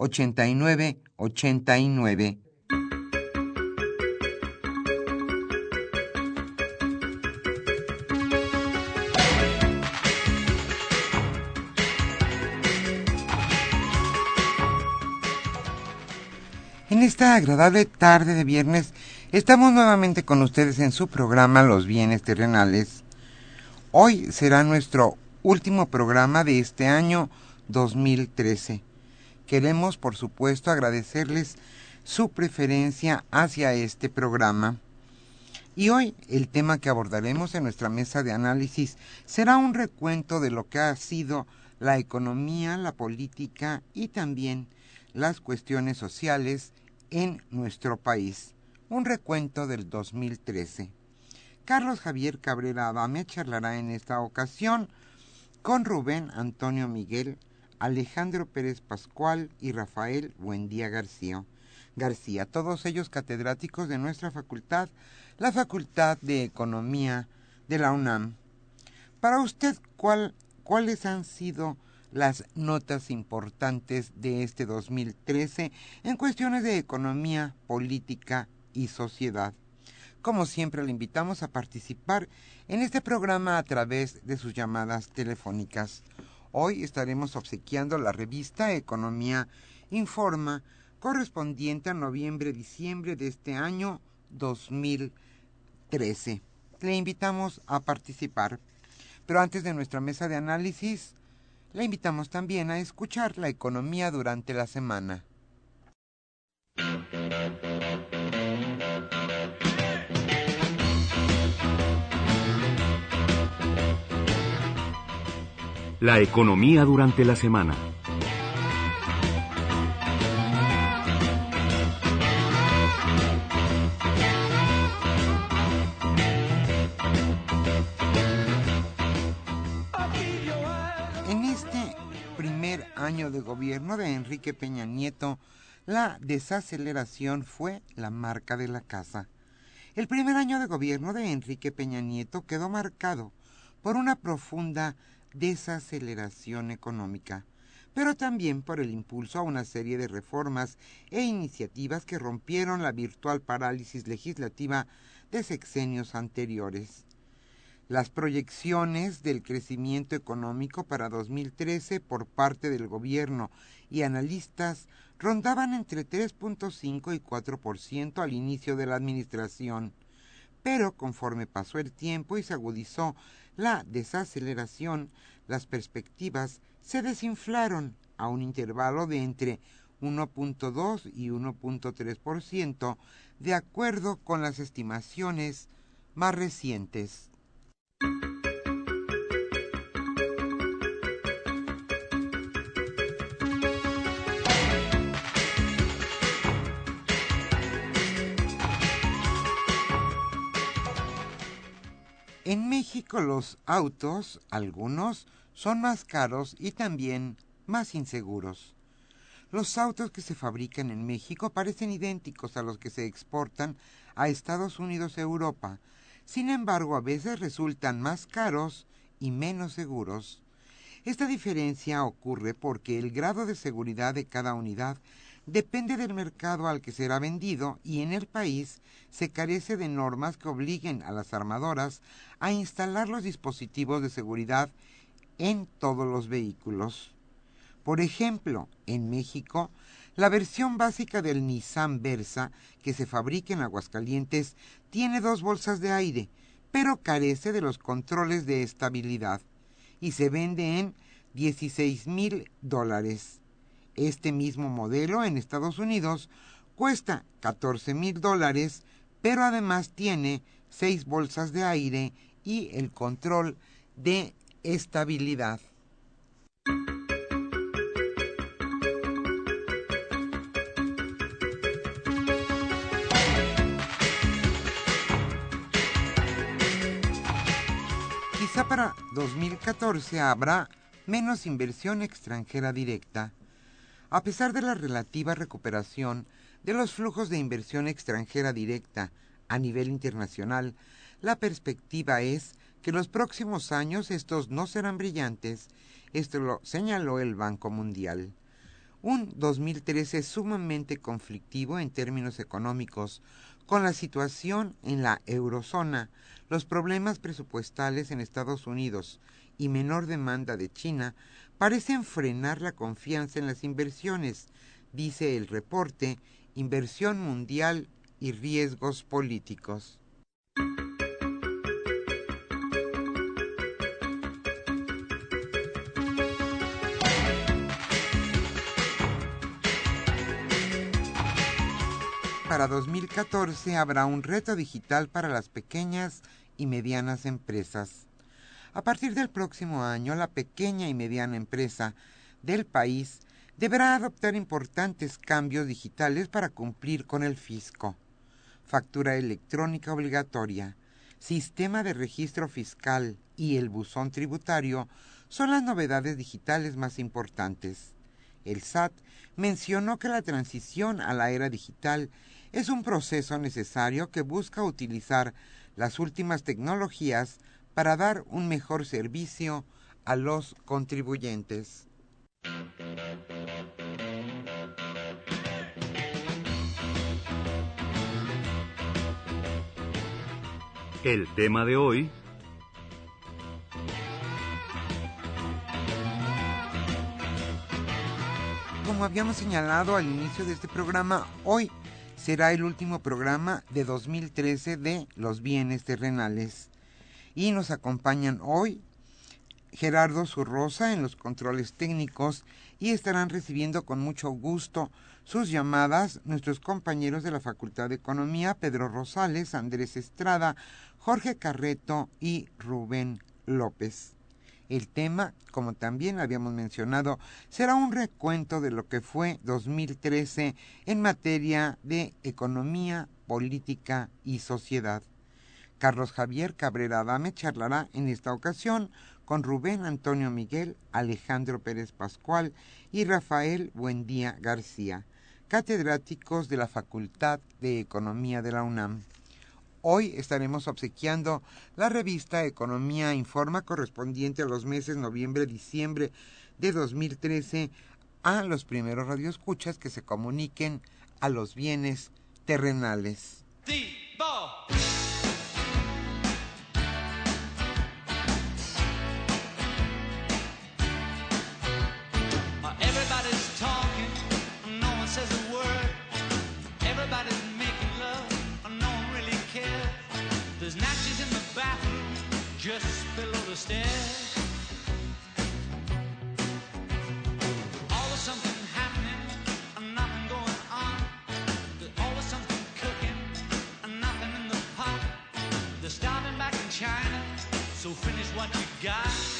8989. En esta agradable tarde de viernes estamos nuevamente con ustedes en su programa Los bienes terrenales. Hoy será nuestro último programa de este año 2013. Queremos, por supuesto, agradecerles su preferencia hacia este programa. Y hoy el tema que abordaremos en nuestra mesa de análisis será un recuento de lo que ha sido la economía, la política y también las cuestiones sociales en nuestro país. Un recuento del 2013. Carlos Javier Cabrera Adame charlará en esta ocasión con Rubén Antonio Miguel Alejandro Pérez Pascual y Rafael Buendía García. García, todos ellos catedráticos de nuestra facultad, la Facultad de Economía de la UNAM. Para usted, ¿cuáles han sido las notas importantes de este 2013 en cuestiones de economía, política y sociedad? Como siempre, le invitamos a participar en este programa a través de sus llamadas telefónicas. Hoy estaremos obsequiando la revista Economía Informa correspondiente a noviembre-diciembre de este año 2013. Le invitamos a participar. Pero antes de nuestra mesa de análisis, le invitamos también a escuchar la economía durante la semana. La economía durante la semana. En este primer año de gobierno de Enrique Peña Nieto, la desaceleración fue la marca de la casa. El primer año de gobierno de Enrique Peña Nieto quedó marcado por una profunda desaceleración económica, pero también por el impulso a una serie de reformas e iniciativas que rompieron la virtual parálisis legislativa de sexenios anteriores. Las proyecciones del crecimiento económico para 2013 por parte del gobierno y analistas rondaban entre 3.5 y 4% al inicio de la administración, pero conforme pasó el tiempo y se agudizó la desaceleración, las perspectivas se desinflaron a un intervalo de entre 1.2 y 1.3% de acuerdo con las estimaciones más recientes. Los autos, algunos, son más caros y también más inseguros. Los autos que se fabrican en México parecen idénticos a los que se exportan a Estados Unidos y Europa. Sin embargo, a veces resultan más caros y menos seguros. Esta diferencia ocurre porque el grado de seguridad de cada unidad depende del mercado al que será vendido y en el país se carece de normas que obliguen a las armadoras a instalar los dispositivos de seguridad en todos los vehículos. Por ejemplo, en México, la versión básica del Nissan Versa que se fabrica en Aguascalientes tiene dos bolsas de aire, pero carece de los controles de estabilidad y se vende en 16 mil dólares. Este mismo modelo en Estados Unidos cuesta 14 mil dólares, pero además tiene seis bolsas de aire y el control de estabilidad. Quizá para 2014 habrá menos inversión extranjera directa. A pesar de la relativa recuperación de los flujos de inversión extranjera directa a nivel internacional, la perspectiva es que los próximos años estos no serán brillantes. Esto lo señaló el Banco Mundial. Un 2013 sumamente conflictivo en términos económicos, con la situación en la eurozona, los problemas presupuestales en Estados Unidos y menor demanda de China parecen frenar la confianza en las inversiones, dice el reporte Inversión Mundial y Riesgos Políticos. para 2014 habrá un reto digital para las pequeñas y medianas empresas. A partir del próximo año, la pequeña y mediana empresa del país deberá adoptar importantes cambios digitales para cumplir con el fisco. Factura electrónica obligatoria, sistema de registro fiscal y el buzón tributario son las novedades digitales más importantes. El SAT mencionó que la transición a la era digital es un proceso necesario que busca utilizar las últimas tecnologías para dar un mejor servicio a los contribuyentes. El tema de hoy Como habíamos señalado al inicio de este programa, hoy será el último programa de 2013 de Los Bienes Terrenales. Y nos acompañan hoy Gerardo Zurrosa en los controles técnicos y estarán recibiendo con mucho gusto sus llamadas nuestros compañeros de la Facultad de Economía, Pedro Rosales, Andrés Estrada, Jorge Carreto y Rubén López. El tema, como también habíamos mencionado, será un recuento de lo que fue 2013 en materia de economía, política y sociedad. Carlos Javier Cabrera Adame charlará en esta ocasión con Rubén Antonio Miguel, Alejandro Pérez Pascual y Rafael Buendía García, catedráticos de la Facultad de Economía de la UNAM. Hoy estaremos obsequiando la revista Economía Informa correspondiente a los meses noviembre-diciembre de 2013 a los primeros radioescuchas que se comuniquen a los bienes terrenales. just below. Always something happening and nothing going on. There's always something cooking and nothing in the pot. They're starving back in China, so finish what you got.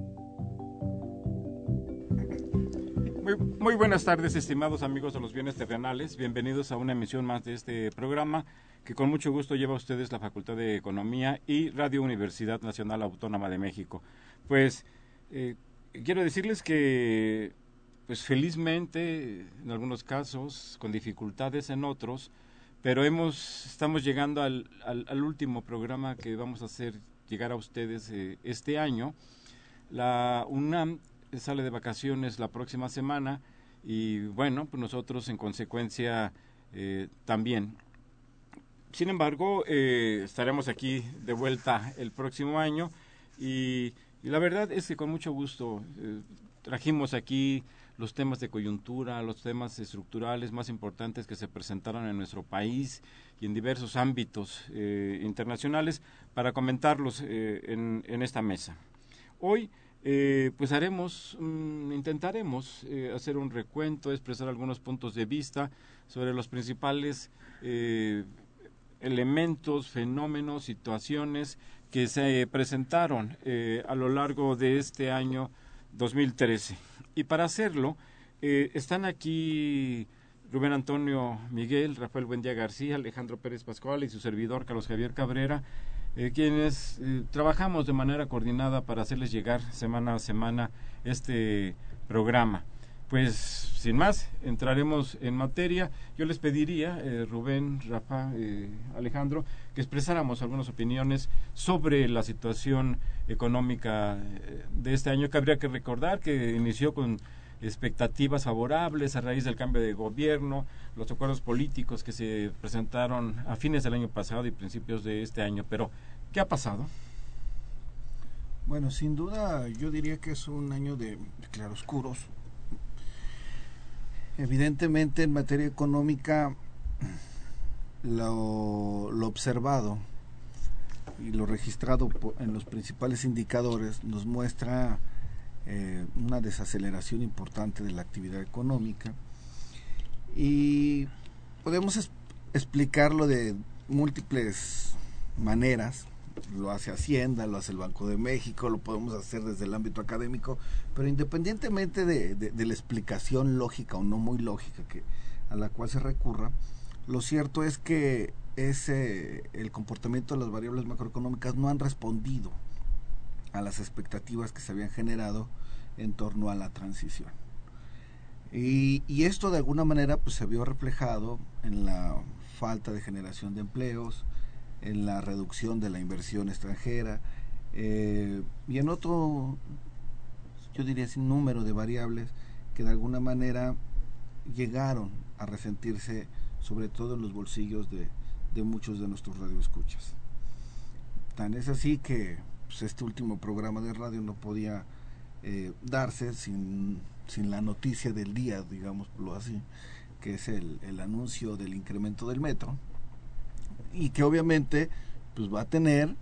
Muy, buenas tardes, estimados amigos de los bienes terrenales. Bienvenidos a una emisión más de este programa que con mucho gusto lleva a ustedes la Facultad de Economía y Radio Universidad Nacional Autónoma de México. Pues eh, quiero decirles que, pues felizmente, en algunos casos, con dificultades en otros, pero hemos, estamos llegando al, al, último programa que vamos a hacer llegar a ustedes eh, este año. La UNAM sale de vacaciones la próxima semana y bueno, pues nosotros en consecuencia eh, también. Sin embargo, eh, estaremos aquí de vuelta el próximo año y, la verdad es que con mucho gusto eh, trajimos aquí los temas de coyuntura, los temas estructurales más importantes que se presentaron en nuestro país y en diversos ámbitos internacionales para comentarlos en, en, esta mesa. Hoy pues haremos, mm, intentaremos hacer un recuento, expresar algunos puntos de vista sobre los principales elementos, fenómenos, situaciones que se presentaron eh, a lo largo de este año 2013. Y para hacerlo, eh, están aquí Rubén Antonio Miguel, Rafael Buendía García, Alejandro Pérez Pascual y su servidor Carlos Javier Cabrera, eh, quienes trabajamos de manera coordinada para hacerles llegar semana a semana este programa pues sin más, entraremos en materia. Yo les pediría, eh, Rubén, Rafa, eh, Alejandro, que expresáramos algunas opiniones sobre la situación económica eh, de este año, que habría que recordar que inició con expectativas favorables a raíz del cambio de gobierno, los acuerdos políticos que se presentaron a fines del año pasado y principios de este año. Pero, ¿qué ha pasado? Bueno, sin duda yo diría que es un año de claroscuros Evidentemente en materia económica lo, observado y lo registrado en los principales indicadores nos muestra eh, una desaceleración importante de la actividad económica. Y podemos explicarlo de múltiples maneras. Lo hace Hacienda, lo hace el Banco de México, lo podemos hacer desde el ámbito académico, pero independientemente de, la explicación lógica o no muy lógica que, a la cual se recurra, lo cierto es que ese, el comportamiento de las variables macroeconómicas no han respondido a las expectativas que se habían generado en torno a la transición. Y, esto de alguna manera pues, se vio reflejado en la falta de generación de empleos, en la reducción de la inversión extranjera eh, y en otro, yo diría sin número de variables que de alguna manera llegaron a resentirse sobre todo en los bolsillos de, muchos de nuestros radioescuchas. Tan es así que pues, este último programa de radio no podía eh, darse sin, sin la noticia del día, digámoslo así, que es el, el anuncio del incremento del metro, y que obviamente pues va a tener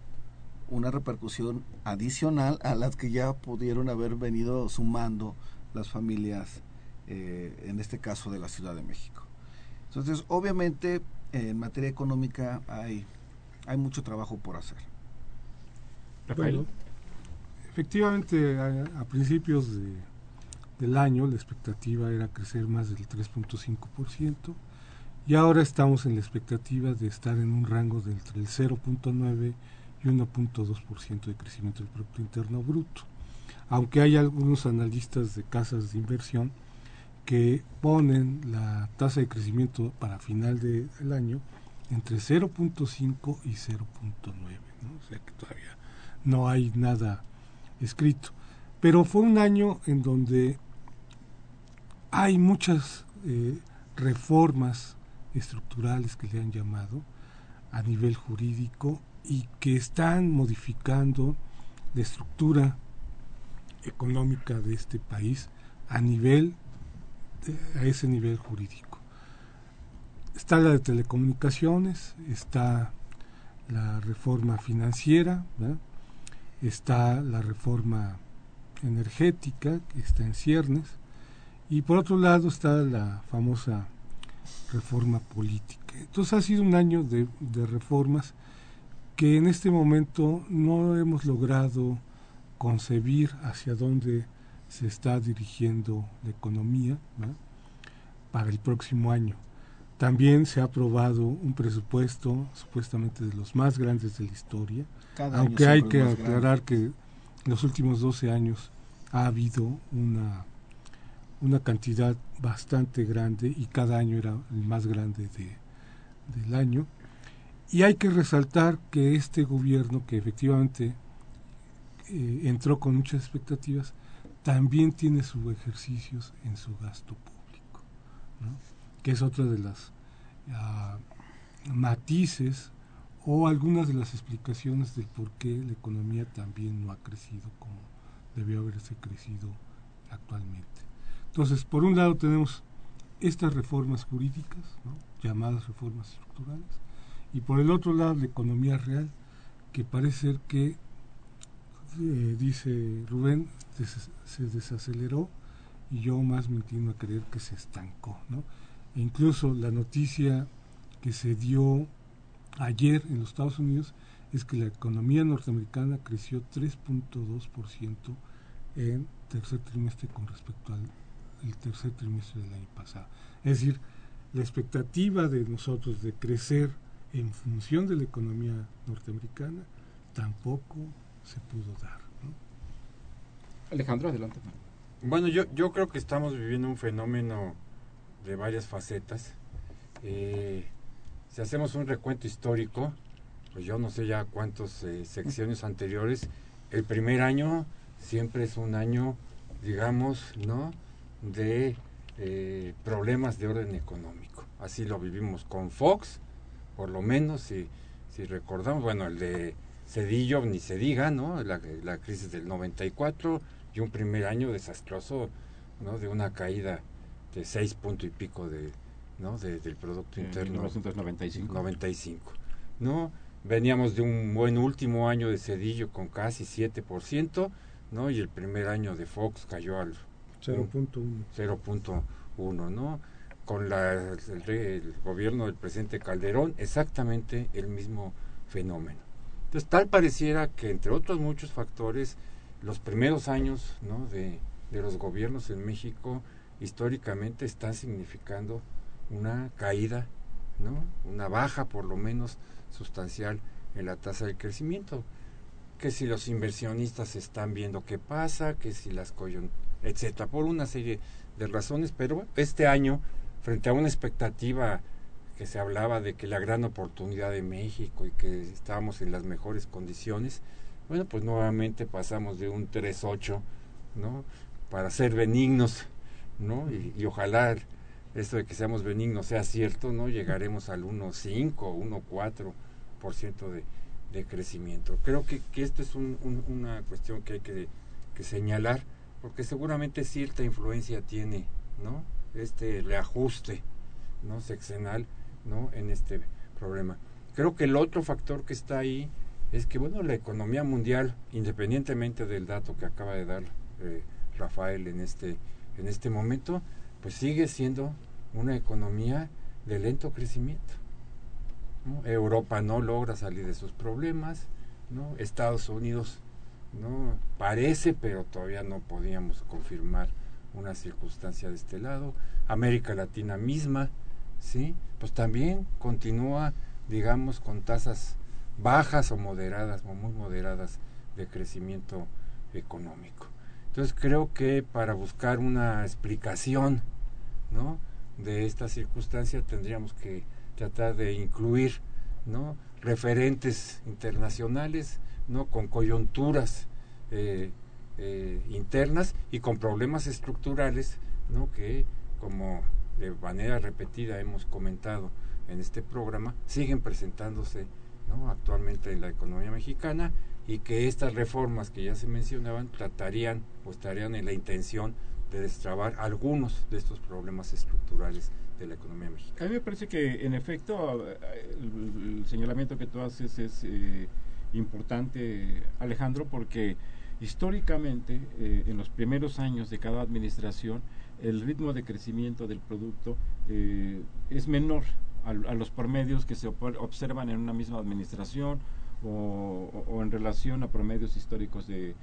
una repercusión adicional a las que ya pudieron haber venido sumando las familias, eh, en este caso de la Ciudad de México. Entonces, obviamente, en materia económica hay, hay mucho trabajo por hacer. Bueno, efectivamente, a, principios del año la expectativa era crecer más del 3.5%. Y ahora estamos en la expectativa de estar en un rango de entre el 0.9 y 1.2% de crecimiento del Producto Interno Bruto. Aunque hay algunos analistas de casas de inversión que ponen la tasa de crecimiento para final del año entre 0.5 y 0.9, o sea que todavía no hay nada escrito. Pero fue un año en donde hay muchas eh, reformas estructurales que le han llamado a nivel jurídico y que están modificando la estructura económica de este país a nivel a ese nivel jurídico. Está la de telecomunicaciones, está la reforma financiera, está la reforma energética, que está en ciernes, y por otro lado está la famosa reforma política. Entonces ha sido un año de, de reformas que en este momento no hemos logrado concebir hacia dónde se está dirigiendo la economía para el próximo año. También se ha aprobado un presupuesto supuestamente de los más grandes de la historia, aunque hay que aclarar que en los últimos 12 años ha habido una, una cantidad bastante grande y cada año era el más grande de, del año. Y hay que resaltar que este gobierno, que efectivamente eh, entró con muchas expectativas, también tiene sus ejercicios en su gasto público, que es otra de las ah, matices o algunas de las explicaciones del por qué la economía también no ha crecido como debió haberse crecido actualmente. Entonces, por un lado tenemos estas reformas jurídicas, llamadas reformas estructurales, y por el otro lado la economía real, que parece ser que, eh, dice Rubén, se desaceleró y yo más me inclino a creer que se estancó. ¿no? E incluso la noticia que se dio ayer en los Estados Unidos es que la economía norteamericana creció 3.2% en tercer trimestre con respecto al el tercer trimestre del año pasado. Es decir, la expectativa de nosotros de crecer en función de la economía norteamericana tampoco se pudo dar. Alejandro, adelante. Bueno, yo, yo creo que estamos viviendo un fenómeno de varias facetas. Eh, si hacemos un recuento histórico, pues yo no sé ya cuántos eh, secciones anteriores, el primer año siempre es un año, digamos, ¿no? De eh, problemas de orden económico. Así lo vivimos con Fox, por lo menos, si, si recordamos, bueno, el de Cedillo, ni se diga, ¿no? La, la crisis del 94 y un primer año desastroso, ¿no? De una caída de seis punto y pico de, ¿no? del Producto Interno. 1995. 95. ¿no? Veníamos de un buen último año de Cedillo con casi 7%, ¿no? Y el primer año de Fox cayó al 0.1. 0.1, ¿no? con la, el, gobierno del presidente Calderón, exactamente el mismo fenómeno. Entonces, tal pareciera que, entre otros muchos factores, los primeros años ¿no? de, de los gobiernos en México históricamente están significando una caída, ¿no? una baja por lo menos sustancial en la tasa de crecimiento. Que si los inversionistas están viendo qué pasa, que si las coyunturas, etcétera, por una serie de razones, pero este año frente a una expectativa que se hablaba de que la gran oportunidad de México y que estábamos en las mejores condiciones, bueno, pues nuevamente pasamos de un 3.8, ¿no? Para ser benignos, ¿no? Y, ojalá esto de que seamos benignos sea cierto, ¿no? Llegaremos al 1.5, 1.4% de, de crecimiento. Creo que, que esto es una cuestión que hay que, que señalar, porque seguramente cierta influencia tiene, ¿no? este reajuste no sexenal no en este problema creo que el otro factor que está ahí es que bueno la economía mundial independientemente del dato que acaba de dar eh, Rafael en este en este momento pues sigue siendo una economía de lento crecimiento Europa no logra salir de sus problemas no Estados Unidos no parece pero todavía no podíamos confirmar una circunstancia de este lado, América Latina misma, ¿sí? Pues también continúa, digamos, con tasas bajas o moderadas, o muy moderadas de crecimiento económico. Entonces creo que para buscar una explicación, ¿no? de esta circunstancia tendríamos que tratar de incluir, ¿no? referentes internacionales, ¿no? con coyunturas eh, eh, internas y con problemas estructurales ¿no? que, como de manera repetida hemos comentado en este programa, siguen presentándose ¿no? actualmente en la economía mexicana y que estas reformas que ya se mencionaban tratarían o estarían en la intención de destrabar algunos de estos problemas estructurales de la economía mexicana. A mí me parece que, en efecto, el, señalamiento que tú haces es eh, importante, Alejandro, porque históricamente, eh, en los primeros años de cada administración, el ritmo de crecimiento del producto eh, es menor a, los promedios que se observan en una misma administración o, en relación a promedios históricos de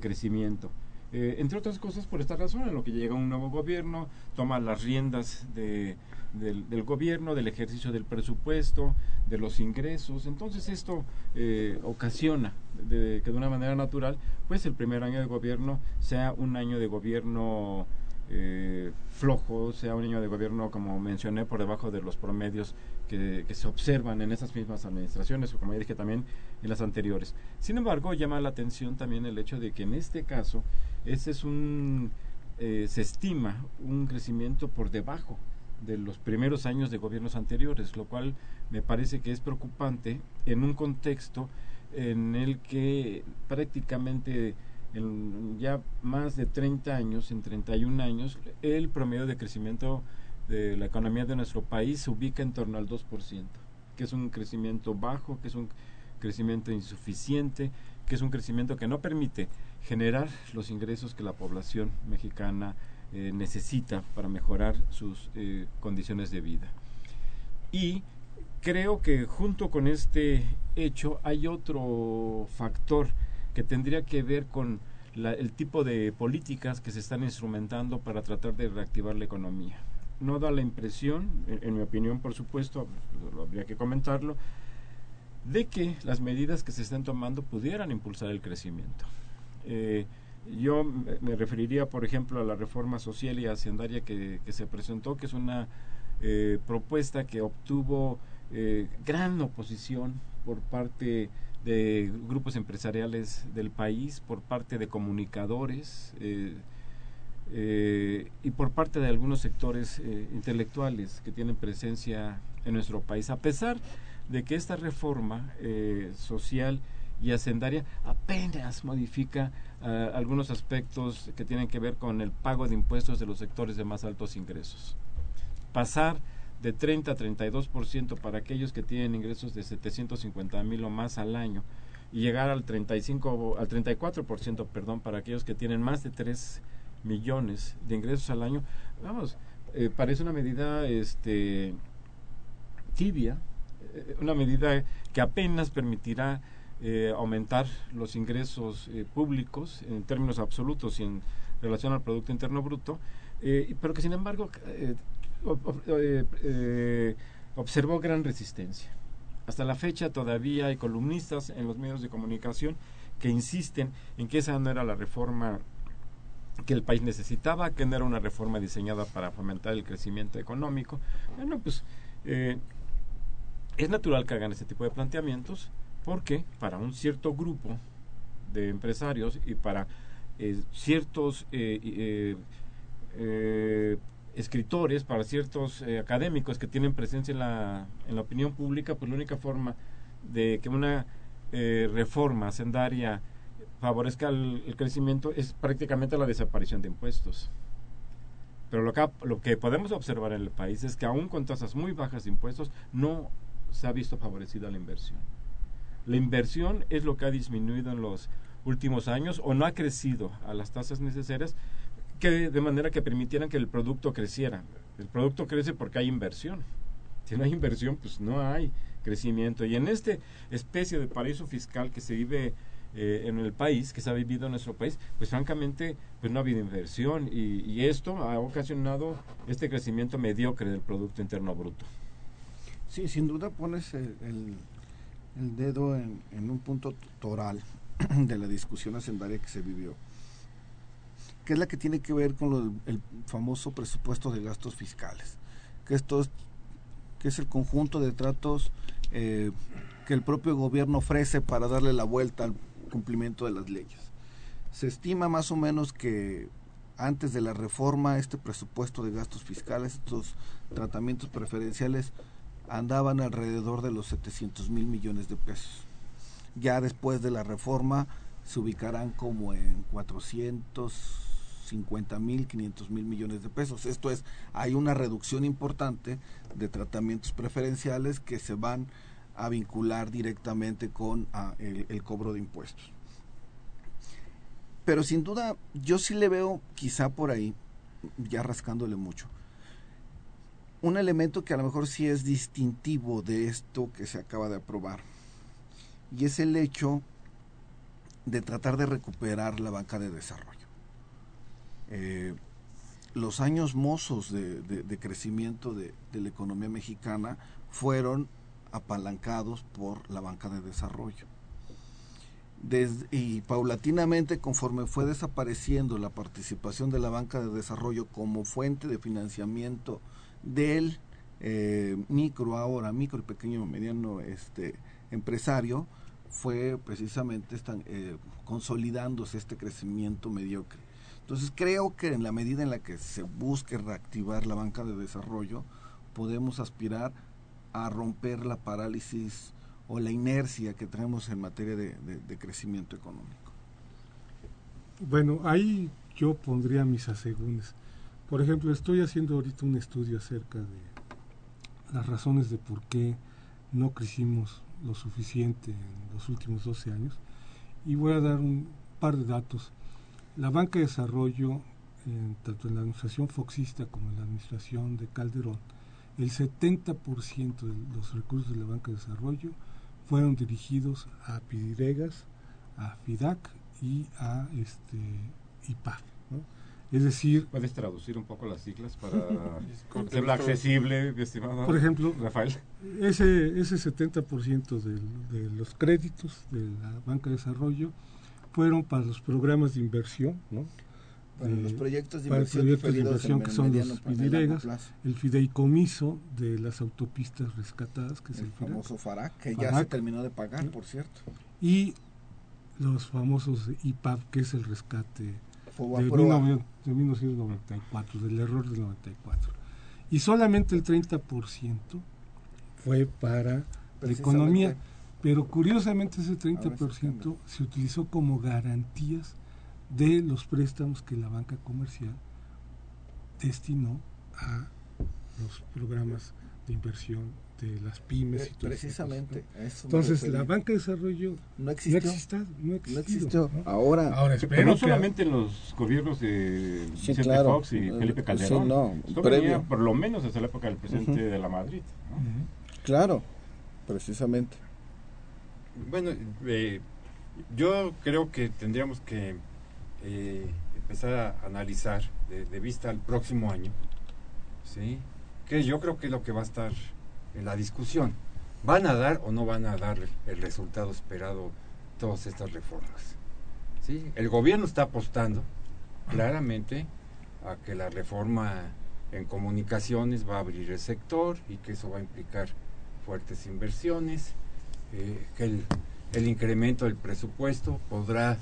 crecimiento. Eh, entre otras cosas por esta razón, en lo que llega un nuevo gobierno, toma las riendas de, del, gobierno, del ejercicio del presupuesto, de los ingresos. Entonces esto eh, ocasiona que de una manera natural, pues el primer año de gobierno sea un año de gobierno eh, flojo, sea un año de gobierno, como mencioné, por debajo de los promedios que, se observan en esas mismas administraciones, o como ya dije también en las anteriores. Sin embargo, llama la atención también el hecho de que en este caso, es un, eh, se estima un crecimiento por debajo de los primeros años de gobiernos anteriores, lo cual me parece que es preocupante en un contexto en el que prácticamente en ya más de 30 años, en 31 años, el promedio de crecimiento de la economía de nuestro país se ubica en torno al 2%, que es un crecimiento bajo, que es un crecimiento insuficiente, que es un crecimiento que no permite generar los ingresos que la población mexicana eh, necesita para mejorar sus eh, condiciones de vida. Y creo que junto con este hecho hay otro factor que tendría que ver con el tipo de políticas que se están instrumentando para tratar de reactivar la economía. No da la impresión, en, mi opinión por supuesto, habría que comentarlo, de que las medidas que se están tomando pudieran impulsar el crecimiento. Eh, yo me referiría, por ejemplo, a la reforma social y hacendaria que, se presentó, que es una eh, propuesta que obtuvo eh, gran oposición por parte de grupos empresariales del país, por parte de comunicadores eh, eh, y por parte de algunos sectores eh, intelectuales que tienen presencia en nuestro país. A pesar de que esta reforma social y hacendaria apenas modifica algunos aspectos que tienen que ver con el pago de impuestos de los sectores de más altos ingresos. Pasar de 30 a 32% para aquellos que tienen ingresos de 750 mil o más al año y llegar al 35 al 34% perdón para aquellos que tienen más de 3 millones de ingresos al año. Vamos eh, parece una medida este tibia eh, una medida que apenas permitirá eh, aumentar los ingresos públicos en términos absolutos y en relación al producto interno bruto pero que sin embargo eh, eh, observó gran resistencia. Hasta la fecha todavía hay columnistas en los medios de comunicación que insisten en que esa no era la reforma que el país necesitaba, que no era una reforma diseñada para fomentar el crecimiento económico. Bueno, pues eh, es natural que hagan ese tipo de planteamientos porque para un cierto grupo de empresarios y para ciertos escritores, para ciertos eh, académicos que tienen presencia en la, en la opinión pública, pues la única forma de que una eh, reforma sendaria favorezca el, crecimiento es prácticamente la desaparición de impuestos. Pero lo que, lo que podemos observar en el país es que aún con tasas muy bajas de impuestos no se ha visto favorecida la inversión. La inversión es lo que ha disminuido en los últimos años o no ha crecido a las tasas necesarias que de manera que permitieran que el producto creciera. El producto crece porque hay inversión. Si no hay inversión, pues no hay crecimiento. Y en esta especie de paraíso fiscal que se vive eh, en el país, que se ha vivido en nuestro país, pues francamente pues no ha habido inversión y, esto ha ocasionado este crecimiento mediocre del Producto Interno Bruto. Sí, sin duda pones el, el, dedo en, en, un punto toral de la discusión hacendaria que se vivió que es la que tiene que ver con el famoso presupuesto de gastos fiscales, que esto es, que es el conjunto de tratos eh, que el propio gobierno ofrece para darle la vuelta al cumplimiento de las leyes. Se estima más o menos que antes de la reforma este presupuesto de gastos fiscales, estos tratamientos preferenciales andaban alrededor de los 700 mil millones de pesos. Ya después de la reforma se ubicarán como en 400 50 mil, 500 mil millones de pesos. Esto es, hay una reducción importante de tratamientos preferenciales que se van a vincular directamente con ah, el, cobro de impuestos. Pero sin duda, yo sí le veo quizá por ahí, ya rascándole mucho, un elemento que a lo mejor sí es distintivo de esto que se acaba de aprobar. Y es el hecho de tratar de recuperar la banca de desarrollo. Eh, los años mozos de, crecimiento de, la economía mexicana fueron apalancados por la banca de desarrollo. y paulatinamente, conforme fue desapareciendo la participación de la banca de desarrollo como fuente de financiamiento del eh, micro ahora, micro y pequeño mediano este, empresario, fue precisamente eh, consolidándose este crecimiento mediocre. Entonces creo que en la medida en la que se busque reactivar la banca de desarrollo, podemos aspirar a romper la parálisis o la inercia que tenemos en materia de, crecimiento económico. Bueno, ahí yo pondría mis asegúnes. Por ejemplo, estoy haciendo ahorita un estudio acerca de las razones de por qué no crecimos lo suficiente en los últimos 12 años y voy a dar un par de datos. La banca de desarrollo, tanto en la administración foxista como en la administración de Calderón, el 70% de los recursos de la banca de desarrollo fueron dirigidos a Pidiregas, a FIDAC y a este IPAF. Es decir... ¿Puedes traducir un poco las siglas para hacerlo accesible, estimado Por ejemplo, Rafael? Ese, ese 70% de, de los créditos de la banca de desarrollo fueron para los programas de inversión, ¿no? Para los proyectos de inversión, que son los PIDIREGAS, el fideicomiso de las autopistas rescatadas, que es el, famoso FARAC, que ya se terminó de pagar, por cierto. Y los famosos IPAP, que es el rescate de, 1994, del error del 94. Y solamente el 30% fue para la economía, pero curiosamente ese 30% se utilizó como garantías de los préstamos que la banca comercial destinó a los programas de inversión de las pymes y todo Precisamente. Entonces, la banca de desarrollo no existió. No, existió. Ahora, Ahora pero no solamente los gobiernos de Vicente Fox y Felipe Calderón. no, Esto venía por lo menos desde la época del presidente de la Madrid. Claro, precisamente. Bueno, eh, yo creo que tendríamos que eh, empezar a analizar de, de, vista al próximo año, ¿sí? que yo creo que es lo que va a estar en la discusión. ¿Van a dar o no van a dar el resultado esperado todas estas reformas? ¿Sí? El gobierno está apostando claramente a que la reforma en comunicaciones va a abrir el sector y que eso va a implicar fuertes inversiones, eh, que el, incremento del presupuesto podrá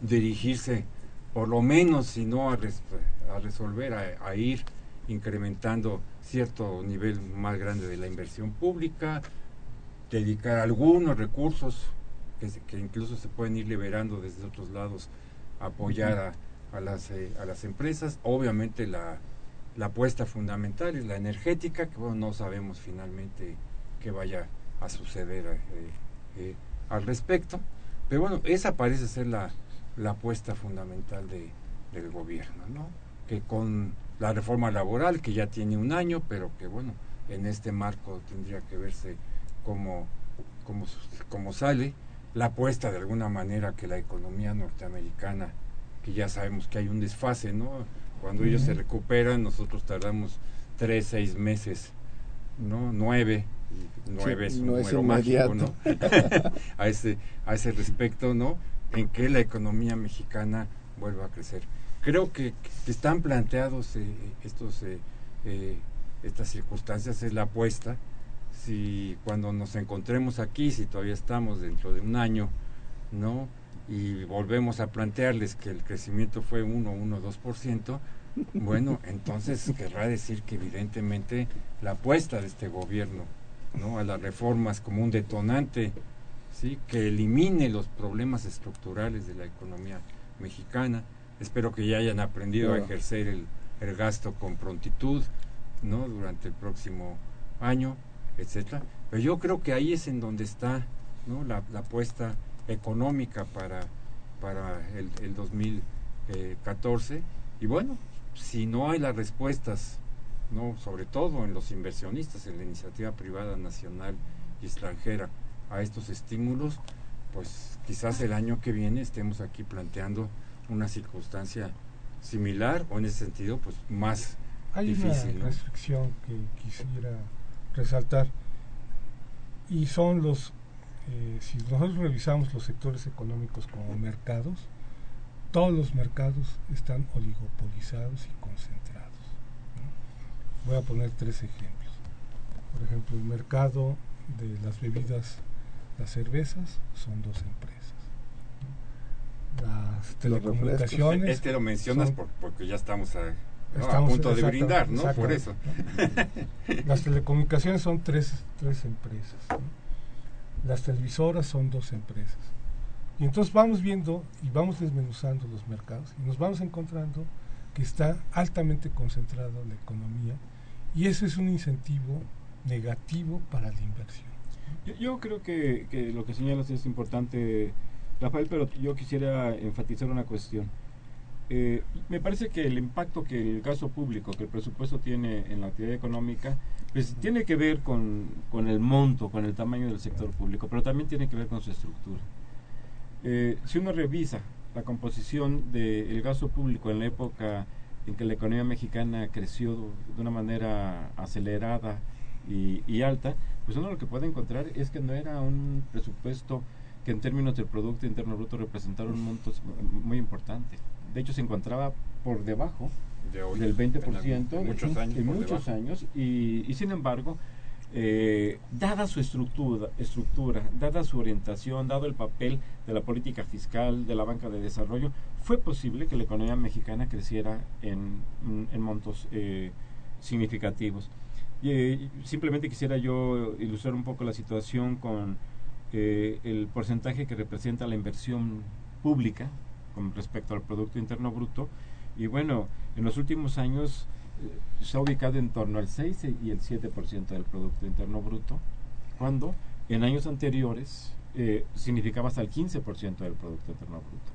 dirigirse por lo menos, si no a, a resolver, a ir incrementando cierto nivel más grande de la inversión pública, dedicar algunos recursos que, incluso se pueden ir liberando desde otros lados, apoyar a, las, eh, a las empresas. Obviamente la, la apuesta fundamental es la energética, que no sabemos finalmente qué vaya a suceder eh, eh, al respecto. Pero bueno, esa parece ser la, la apuesta fundamental de, del gobierno, ¿no? Que con la reforma laboral, que ya tiene un año, pero que bueno, en este marco tendría que verse cómo, cómo, sale, la apuesta de alguna manera que la economía norteamericana, que ya sabemos que hay un desfase, ¿no? Cuando ellos se recuperan, nosotros tardamos tres, seis meses, ¿no? Nueve, nueve es un número mágico, ¿no? a, ese, a ese respecto, ¿no? En que la economía mexicana vuelva a crecer creo que, están planteados eh, estos eh, eh, estas circunstancias es la apuesta si cuando nos encontremos aquí si todavía estamos dentro de un año no y volvemos a plantearles que el crecimiento fue 1 1 2% bueno entonces querrá decir que evidentemente la apuesta de este gobierno no a las reformas como un detonante sí que elimine los problemas estructurales de la economía mexicana espero que ya hayan aprendido a ejercer el, el gasto con prontitud, ¿no? Durante el próximo año, etcétera. Pero yo creo que ahí es en donde está, ¿no? La, la apuesta económica para, para el, el 2014. Y bueno, si no hay las respuestas, ¿no? Sobre todo en los inversionistas, en la iniciativa privada nacional y extranjera, a estos estímulos, pues quizás el año que viene estemos aquí planteando una circunstancia similar o en ese sentido pues más Hay difícil. una ¿no? restricción que quisiera resaltar y son los, eh, si nosotros revisamos los sectores económicos como mercados, todos los mercados están oligopolizados y concentrados. Voy a poner tres ejemplos. Por ejemplo, el mercado de las bebidas, las cervezas, son dos empresas. Las telecomunicaciones. Este lo mencionas son- por- porque ya estamos a, ¿no? a Estamos- punto de brindar, ¿no? Por eso. ¿no? Las telecomunicaciones son tres, tres empresas. ¿no? Las televisoras son dos empresas. Y entonces vamos viendo y vamos desmenuzando los mercados y nos vamos encontrando que está altamente concentrada la economía y eso es un incentivo negativo para la inversión. Yo, yo creo que, que lo que señalas es importante, Rafael, pero yo quisiera enfatizar una cuestión. Eh, me parece que el impacto que el gasto público, que el presupuesto tiene en la actividad económica, pues tiene que ver con, con el monto, con el tamaño del sector público, pero también tiene que ver con su estructura. Eh, si uno revisa la composición del gasto público en la época en que la economía mexicana creció de una manera acelerada y, y alta, pues uno lo que puede encontrar es que no era un presupuesto que en términos del Producto Interno Bruto representara un monto muy importante. De hecho, se encontraba por debajo De hoy, del 20% en muchos años. en por muchos debajo. años y, y sin embargo eh, dada su estructura estructura dada su orientación dado el papel de la política fiscal de la banca de desarrollo fue posible que la economía mexicana creciera en, montos eh, significativos y, eh, simplemente quisiera yo ilustrar un poco la situación con el porcentaje que representa la inversión pública con respecto al Producto Interno Bruto. Y bueno, en los últimos años ha ubicado en torno al 6 y el 7% del Producto Interno Bruto, cuando en años anteriores eh, significaba hasta el 15% del Producto Interno Bruto.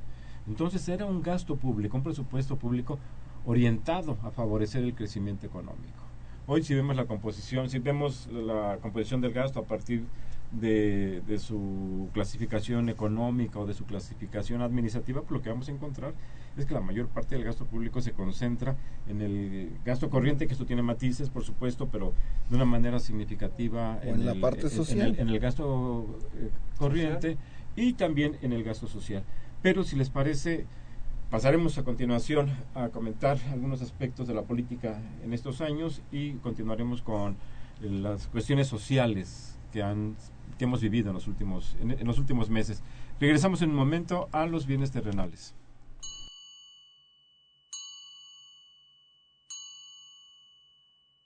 Entonces era un gasto público, un presupuesto público orientado a favorecer el crecimiento económico. Hoy si vemos la composición, si vemos la composición del gasto a partir de, de su clasificación económica o de su clasificación administrativa, pues lo que vamos a encontrar es que la mayor parte del gasto público se concentra en el gasto corriente, que esto tiene matices, por supuesto, pero de una manera significativa en la el- parte social. En el, en el gasto eh, corriente y también en el gasto social. Pero si les parece, pasaremos a continuación a comentar algunos aspectos de la política en estos años y continuaremos con las cuestiones sociales que han que hemos vivido en los últimos en, en los últimos meses. Regresamos en un momento a los bienes terrenales.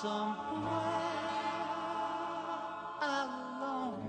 somewhere alone.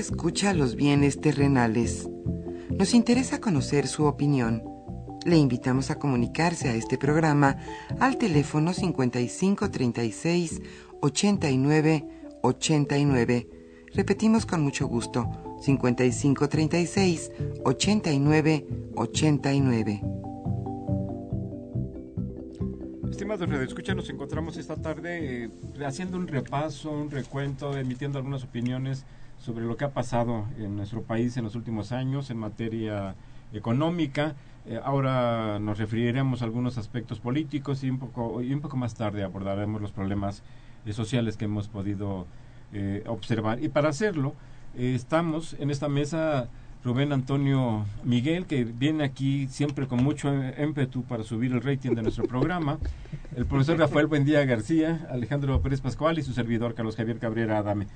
Escucha los bienes terrenales. Nos interesa conocer su opinión. Le invitamos a comunicarse a este programa al teléfono 5536 89 89. Repetimos con mucho gusto, 5536 89 89. Estimados redescuchas, nos encontramos esta tarde eh, haciendo un repaso, un recuento, emitiendo algunas opiniones sobre lo que ha pasado en nuestro país en los últimos años en materia económica. Eh, ahora nos referiremos a algunos aspectos políticos y un poco, y un poco más tarde abordaremos los problemas eh, sociales que hemos podido eh, observar. Y para hacerlo, estamos en esta mesa Rubén Antonio Miguel, que viene aquí siempre con mucho ímpetu para subir el rating de nuestro programa, el profesor Rafael Buendía García, Alejandro Pérez Pascual y su servidor Carlos Javier Cabrera Adame.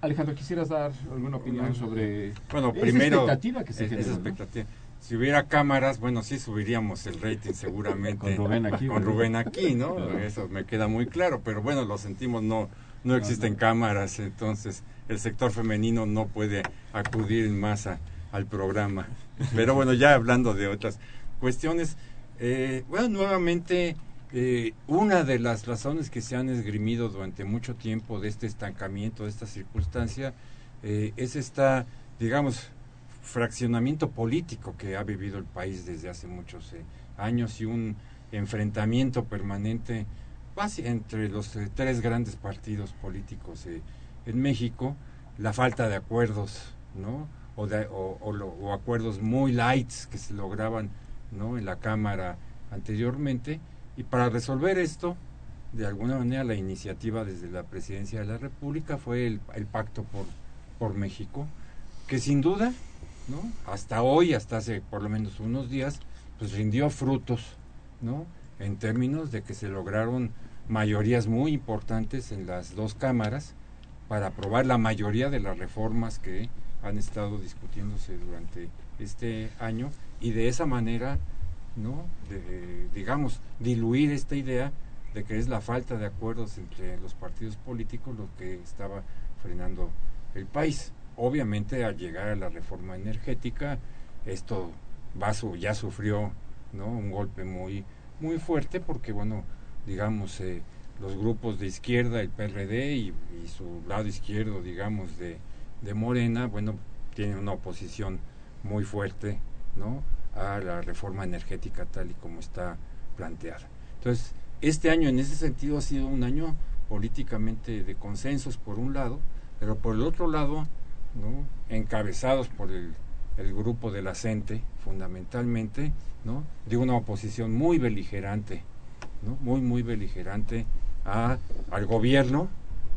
Alejandro, ¿quisieras dar alguna opinión sobre Bueno, esa primero, expectativa que se es- esa expectativa. Si hubiera cámaras, bueno, sí subiríamos el rating seguramente. Con Rubén aquí, Con. Rubén aquí, ¿no? Claro. Eso me queda muy claro, pero bueno, lo sentimos, no, no existen cámaras, entonces el sector femenino no puede acudir en masa al programa. Pero bueno, ya hablando de otras cuestiones, eh, bueno, nuevamente, eh, una de las razones que se han esgrimido durante mucho tiempo de este estancamiento, de esta circunstancia, eh, es esta, digamos, fraccionamiento político que ha vivido el país desde hace muchos eh, años y un enfrentamiento permanente entre los eh, tres grandes partidos políticos en México, la falta de acuerdos, ¿no? O, de- acuerdos muy lights que se lograban, ¿no? En la Cámara anteriormente. Y para resolver esto, de alguna manera la iniciativa desde la Presidencia de la República fue el, Pacto por, por México, que sin duda, ¿no? Hasta hoy, hasta hace por lo menos unos días, pues rindió frutos, ¿no? En términos de que se lograron mayorías muy importantes en las dos cámaras para aprobar la mayoría de las reformas que han estado discutiéndose durante este año y de esa manera, ¿no? De, digamos, diluir esta idea de que es la falta de acuerdos entre los partidos políticos lo que estaba frenando el país. Obviamente al llegar a la reforma energética esto va ya sufrió ¿no? un golpe muy muy fuerte porque bueno digamos eh, los grupos de izquierda el PRD y, y su lado izquierdo digamos de, de Morena bueno tienen una oposición muy fuerte no a la reforma energética tal y como está planteada entonces este año en ese sentido ha sido un año políticamente de consensos por un lado pero por el otro lado ¿no? encabezados por el, grupo de la CENTE, fundamentalmente, ¿no? de una oposición muy beligerante, muy, muy beligerante a, al gobierno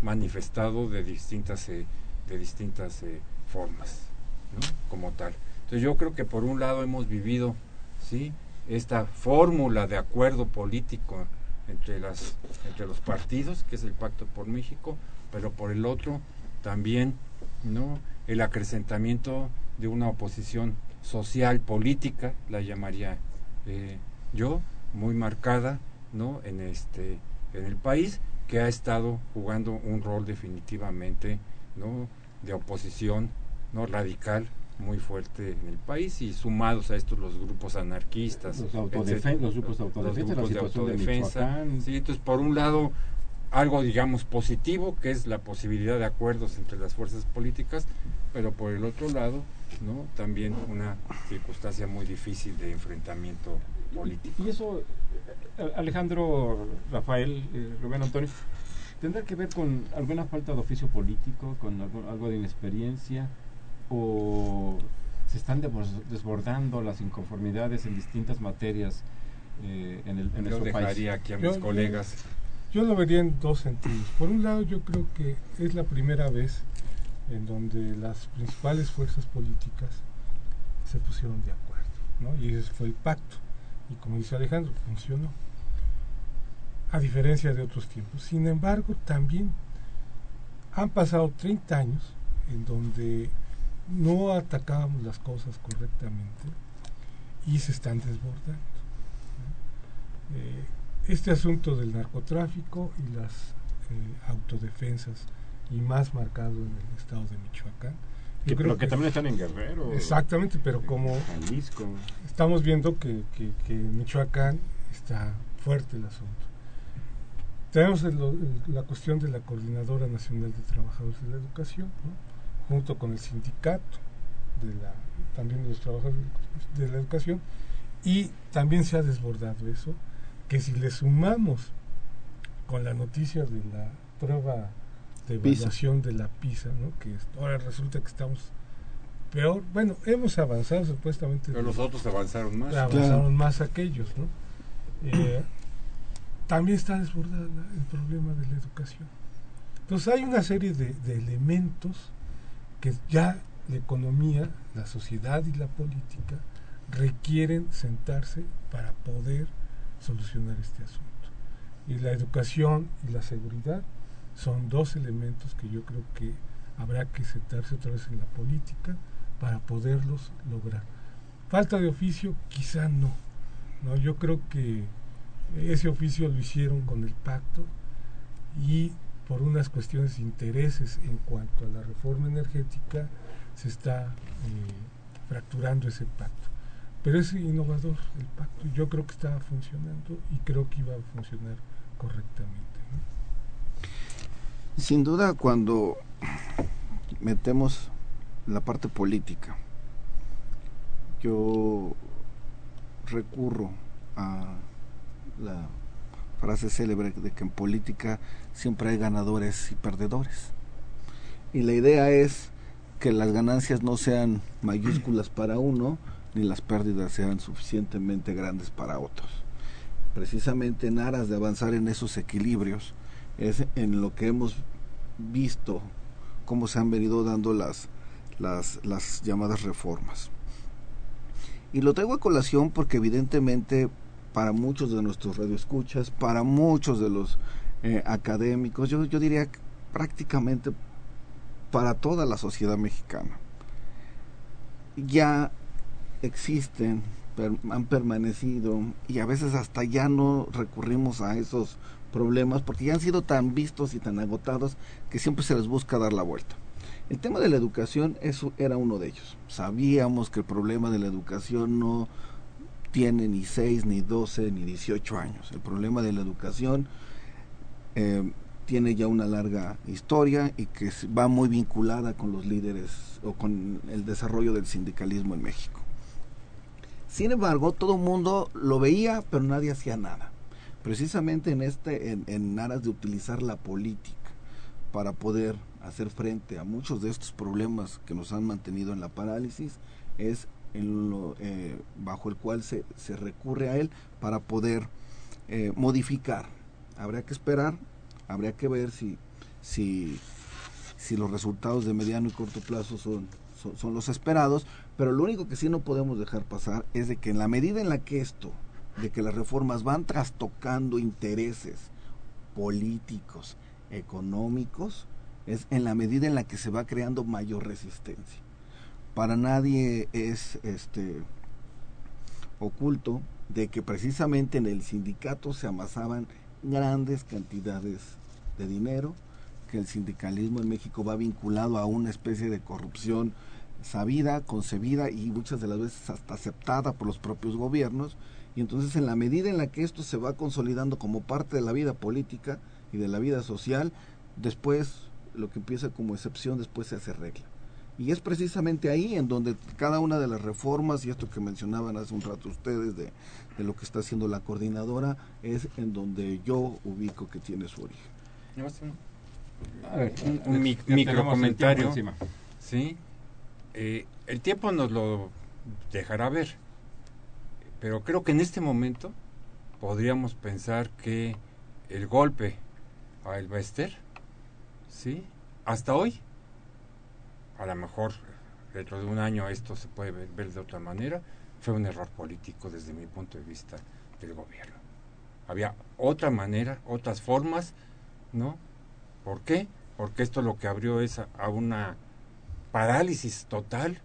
manifestado de distintas, eh, de distintas eh, formas, como tal. Entonces yo creo que por un lado hemos vivido ¿sí? esta fórmula de acuerdo político entre, las, entre los partidos, que es el Pacto por México, pero por el otro también no el acrecentamiento de una oposición social política la llamaría eh, yo muy marcada no en este en el país que ha estado jugando un rol definitivamente no de oposición no radical muy fuerte en el país y sumados a estos los grupos anarquistas Los, etcétera. autodefen- los grupos de autodefensa, Los la grupos de situación de autodefensa. Michoacán. Sí, entonces por un lado algo digamos positivo que es la posibilidad de acuerdos entre las fuerzas políticas pero por el otro lado no también una circunstancia muy difícil de enfrentamiento político Y eso, eh, Alejandro, Rafael, eh, Rubén Antonio, ¿tendrá que ver con alguna falta de oficio político, con algo, algo de inexperiencia? ¿O se está están desbordando las inconformidades en distintas materias eh, en, el, en Yo nuestro país. aquí a mis Yo- colegas. Yo lo vería en dos sentidos. Por un lado, yo creo que es la primera vez en donde las principales fuerzas políticas se pusieron de acuerdo, ¿no? Y ese fue el pacto. Y como dice Alejandro, funcionó. A diferencia de otros tiempos. Sin embargo, también han pasado 30 años en donde no atacábamos las cosas correctamente y se están desbordando. Eh, este asunto del narcotráfico y las eh, autodefensas y más marcado en el estado de Michoacán. Que, Yo creo pero que también están en Guerrero. Exactamente, pero como Jalisco. estamos viendo que, que, que en Michoacán está fuerte el asunto. Tenemos el- el- la cuestión de la Coordinadora Nacional de Trabajadores de la Educación, ¿no? Junto con el sindicato de la, también de los trabajadores de la educación, y también se ha desbordado eso, que si le sumamos con la noticia de la prueba de PISA. evaluación de la PISA, ¿no? que ahora resulta que estamos peor, bueno, hemos avanzado supuestamente. Pero los otros avanzaron más. avanzaron más aquellos, ¿no? Eh, también está desbordada la- el problema de la educación. Entonces hay una serie de, de elementos que ya la economía, la sociedad y la política requieren sentarse para poder solucionar este asunto. Y la educación y la seguridad son dos elementos que yo creo que habrá que sentarse otra vez en la política para poderlos lograr. Falta de oficio, quizá no. no yo creo que ese oficio lo hicieron con el pacto y por unas cuestiones de intereses en cuanto a la reforma energética se está eh, fracturando ese pacto. Pero es innovador el pacto. Yo creo que estaba funcionando y creo que iba a funcionar correctamente. Sin duda, cuando metemos la parte política, yo recurro a la frase célebre de que en política siempre hay ganadores y perdedores. Y la idea es que las ganancias no sean mayúsculas para uno, ni las pérdidas sean suficientemente grandes para otros. Precisamente en aras de avanzar en esos equilibrios, es en lo que hemos visto cómo se han venido dando las, las, llamadas reformas. Y lo traigo a colación porque evidentemente para muchos de nuestros radioescuchas, para muchos de los eh, académicos, yo, yo diría prácticamente para toda la sociedad mexicana, ya existen, han permanecido y a veces hasta ya no recurrimos a esos problemas porque ya han sido tan vistos y tan agotados que siempre se les busca dar la vuelta. El tema de la educación eso era uno de ellos. Sabíamos que el problema de la educación no tiene ni 6, ni 12, ni 18 años. El problema de la educación eh, tiene ya una larga historia y que va muy vinculada con los líderes o con el desarrollo del sindicalismo en México. Sin embargo, todo el mundo lo veía, pero nadie hacía nada. Precisamente en este, en, en aras de utilizar la política para poder hacer frente a muchos de estos problemas que nos han mantenido en la parálisis, es en lo, eh, bajo el cual se, se recurre a él para poder eh, modificar. Habría que esperar, habría que ver si, si, si los resultados de mediano y corto plazo son, son, son los esperados, pero lo único que sí no podemos dejar pasar es de que en la medida en la que esto, de que las reformas van trastocando intereses políticos, económicos, es en la medida en la que se va creando mayor resistencia. Para nadie es este oculto de que precisamente en el sindicato se amasaban grandes cantidades de dinero, que el sindicalismo en México va vinculado a una especie de corrupción sabida, concebida y muchas de las veces hasta aceptada por los propios gobiernos. Y entonces en la medida en la que esto se va consolidando como parte de la vida política y de la vida social, después lo que empieza como excepción después se hace regla. Y es precisamente ahí en donde cada una de las reformas, y esto que mencionaban hace un rato ustedes de, de lo que está haciendo la coordinadora, es en donde yo ubico que tiene su origen. A ver, un, un micro comentario. Sí. Eh, el tiempo nos lo dejará ver. Pero creo que en este momento podríamos pensar que el golpe a El Bester, ¿sí? Hasta hoy, a lo mejor dentro de un año esto se puede ver, ver de otra manera, fue un error político desde mi punto de vista del gobierno. Había otra manera, otras formas, ¿no? ¿Por qué? Porque esto lo que abrió es a, una parálisis total,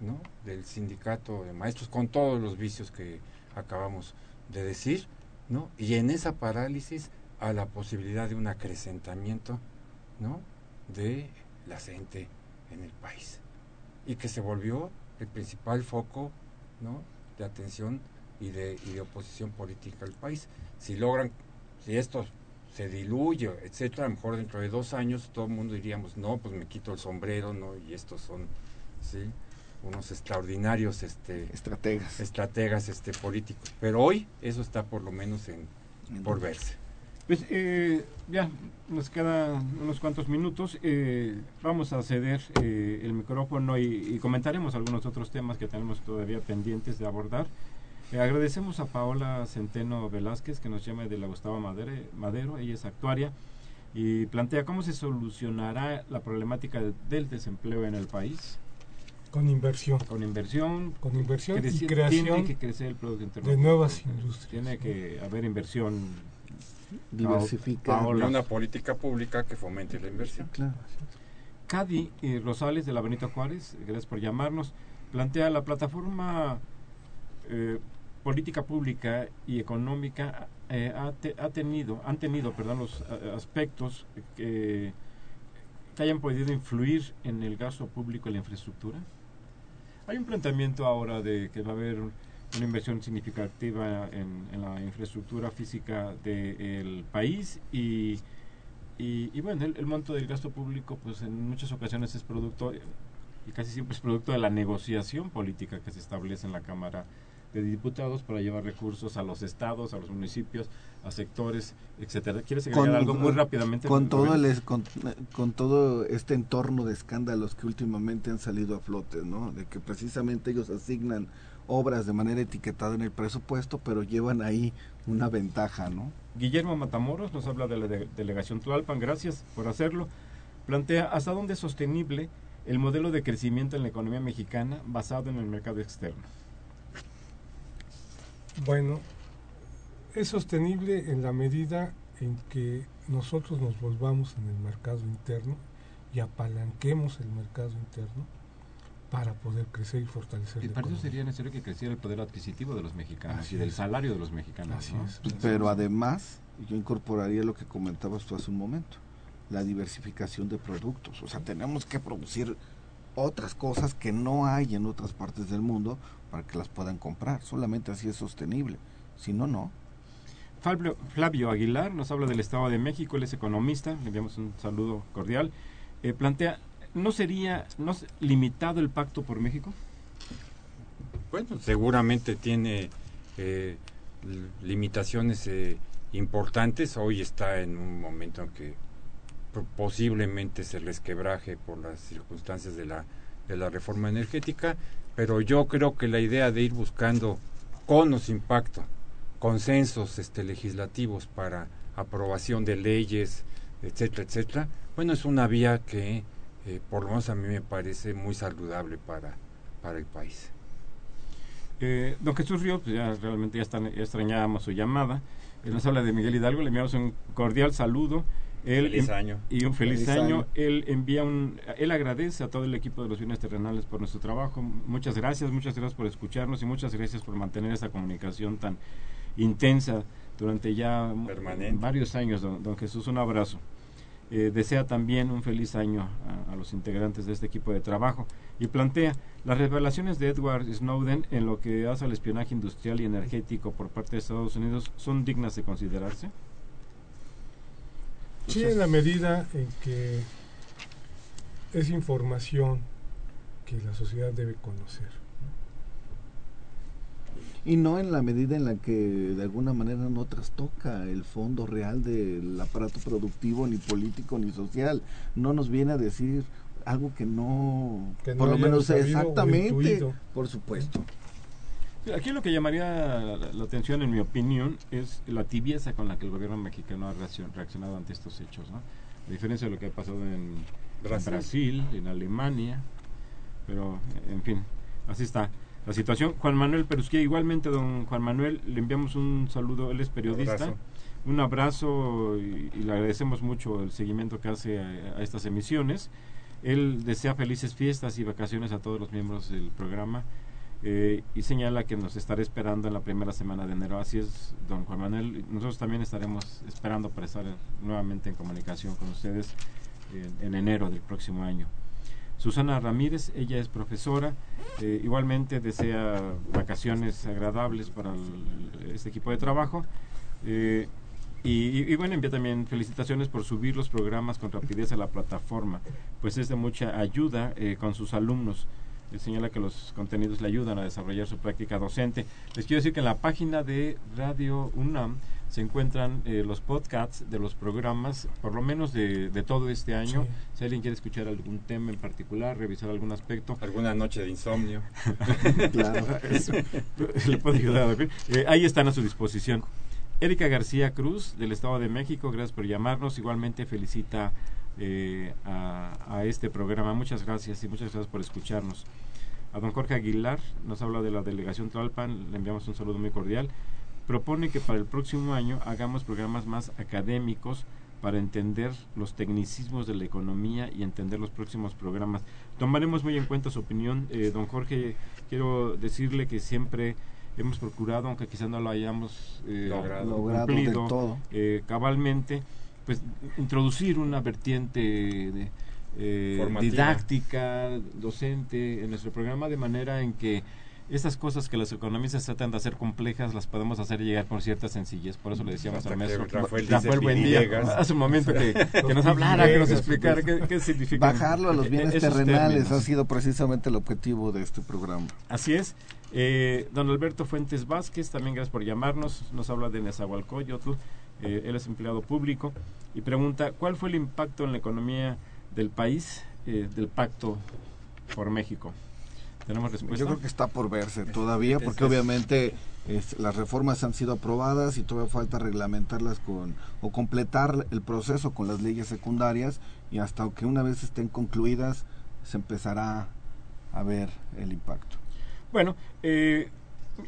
¿no? Del sindicato de maestros con todos los vicios que acabamos de decir, ¿no? Y en esa parálisis a la posibilidad de un acrecentamiento, ¿no? De la gente en el país y que se volvió el principal foco, ¿no? De atención y de, y de oposición política al país. Si logran, si esto se diluye, etcétera, a lo mejor dentro de dos años todo el mundo diríamos, no, pues me quito el sombrero, ¿no? Y estos son, ¿sí? Unos extraordinarios, este, Estrategas. estrategas, este, políticos. Pero hoy eso está por lo menos en, por verse. Pues eh, ya nos quedan unos cuantos minutos. eh, vamos a ceder eh, el micrófono y, y comentaremos algunos otros temas que tenemos todavía pendientes de abordar. Eh, agradecemos a Paola Centeno Velázquez que nos llama de la Gustavo Madero, Madero. Ella es actuaria y plantea cómo se solucionará la problemática de- del desempleo en el país Con inversión. con inversión. Con inversión y creación tiene que crecer el Producto Interno de nuevas industrias. Tiene que haber inversión Paola. Y una política pública que fomente la inversión. Claro. Cadi eh, Rosales de la Benito Juárez, gracias por llamarnos, plantea la plataforma eh, política pública y económica eh, ha, te- ha tenido, han tenido, perdón, los eh, aspectos que, que hayan podido influir en el gasto público y la infraestructura. Hay un planteamiento ahora de que va a haber una inversión significativa en, en la infraestructura física del país y y, y bueno, el, el monto del gasto público, pues en muchas ocasiones es producto, y casi siempre es producto de la negociación política que se establece en la Cámara de Diputados para llevar recursos a los estados, a los municipios, a sectores, etcétera. ¿Quieres agregar algo muy rápidamente? con todo el con, con todo este entorno de escándalos que últimamente han salido a flote, ¿no? De que precisamente ellos asignan obras de manera etiquetada en el presupuesto, pero llevan ahí una ventaja, ¿no? Guillermo Matamoros nos habla de la de- delegación Tlalpan, gracias por hacerlo. Plantea hasta dónde es sostenible el modelo de crecimiento en la economía mexicana basado en el mercado externo. Bueno, es sostenible en la medida en que nosotros nos volvamos en el mercado interno y apalanquemos el mercado interno para poder crecer y fortalecer Y para eso sería necesario que creciera el poder adquisitivo de los mexicanos Así y del es. salario de los mexicanos. Así ¿no? es. Pero además, yo incorporaría lo que comentabas tú hace un momento, la diversificación de productos. O sea, tenemos que producir otras cosas que no hay en otras partes del mundo para que las puedan comprar. Solamente así es sostenible. Si no, no. Fabio, Flavio Aguilar nos habla del Estado de México, él es economista, le enviamos un saludo cordial. Eh, plantea, ¿no sería no limitado el pacto por México? Bueno, seguramente tiene eh, limitaciones eh, importantes. Hoy está en un momento en que po- posiblemente se resquebraje por las circunstancias de la, de la reforma energética, pero yo creo que la idea de ir buscando con o sin consensos este, legislativos para aprobación de leyes, etcétera, etcétera, bueno, es una vía que eh, por lo menos a mí me parece muy saludable para, para el país. Eh, don Jesús Ríos, pues ya realmente ya, están- ya extrañábamos su llamada. Él nos habla de Miguel Hidalgo, le enviamos un cordial saludo. Él Feliz año. Y un feliz, Feliz año. año. Él envía un, él agradece a todo el equipo de los bienes terrenales por nuestro trabajo. Muchas gracias, muchas gracias por escucharnos y muchas gracias por mantener esta comunicación tan intensa durante ya Permanente. varios años, don, don Jesús. Un abrazo. Eh, desea también un feliz año a, a los integrantes de este equipo de trabajo y plantea las revelaciones de Edward Snowden en lo que hace al espionaje industrial y energético por parte de Estados Unidos son dignas de considerarse. Sí, en la medida en que es información que la sociedad debe conocer. Y no en la medida en la que de alguna manera no trastoca el fondo real del aparato productivo, ni político, ni social. No nos viene a decir algo que no, Que no por lo menos exactamente, por supuesto. Aquí lo que llamaría la, la atención, en mi opinión, es la tibieza con la que el gobierno mexicano ha reaccion- reaccionado ante estos hechos. ¿no? A diferencia de lo que ha pasado en Brasil. Brasil, en Alemania, pero en fin, así está la situación. Juan Manuel Perusquía, igualmente, don Juan Manuel, le enviamos un saludo, él es periodista. Abrazo. Un abrazo y, y le agradecemos mucho el seguimiento que hace a, a estas emisiones. Él desea felices fiestas y vacaciones a todos los miembros del programa eh, y señala que nos estará esperando en la primera semana de enero. Así es, don Juan Manuel. Nosotros también estaremos esperando para estar nuevamente en comunicación con ustedes en, en enero del próximo año. Susana Ramírez, ella es profesora, eh, igualmente desea vacaciones agradables para este equipo de trabajo. eh, y bueno, envía también felicitaciones por subir los programas con rapidez a la plataforma, pues es de mucha ayuda eh, con sus alumnos. Señala que los contenidos le ayudan a desarrollar su práctica docente. Les quiero decir que en la página de Radio UNAM se encuentran eh, los podcasts de los programas, por lo menos de, de todo este año. Sí. Si alguien quiere escuchar algún tema en particular, revisar algún aspecto, Alguna noche de insomnio. Claro. eso le puede ayudar. Eh, ahí están a su disposición. Erika García Cruz, del Estado de México, gracias por llamarnos. Igualmente felicita eh, a, a este programa. Muchas gracias y muchas gracias por escucharnos. A don Jorge Aguilar, nos habla de la delegación Tlalpan, le enviamos un saludo muy cordial. Propone que para el próximo año hagamos programas más académicos para entender los tecnicismos de la economía y entender los próximos programas. Tomaremos muy en cuenta su opinión. Eh, don Jorge, quiero decirle que siempre hemos procurado, aunque quizás no lo hayamos eh, Logrado. Logrado cumplido todo. eh, cabalmente, pues introducir una vertiente de, eh, didáctica, docente en nuestro programa, de manera en que estas cosas que los economistas tratan de hacer complejas las podemos hacer llegar con cierta sencillez. Por eso le decíamos al que maestro Rafael Rafael Buendía hace un momento que, que nos hablara, que nos explicara qué, qué significa. Bajarlo a los bienes esos terrenales términos. ha sido precisamente el objetivo de este programa. Así es. Eh, don Alberto Fuentes Vázquez, también gracias por llamarnos. Nos habla de Nezahualcóyotl. Eh, él es empleado público y pregunta: ¿Cuál fue el impacto en la economía del país eh, del pacto por México? ¿Tenemos respuesta? Yo creo que está por verse todavía, porque obviamente es- las reformas han sido aprobadas y todavía falta reglamentarlas con o completar el proceso con las leyes secundarias y hasta que una vez estén concluidas se empezará a ver el impacto. Bueno, eh,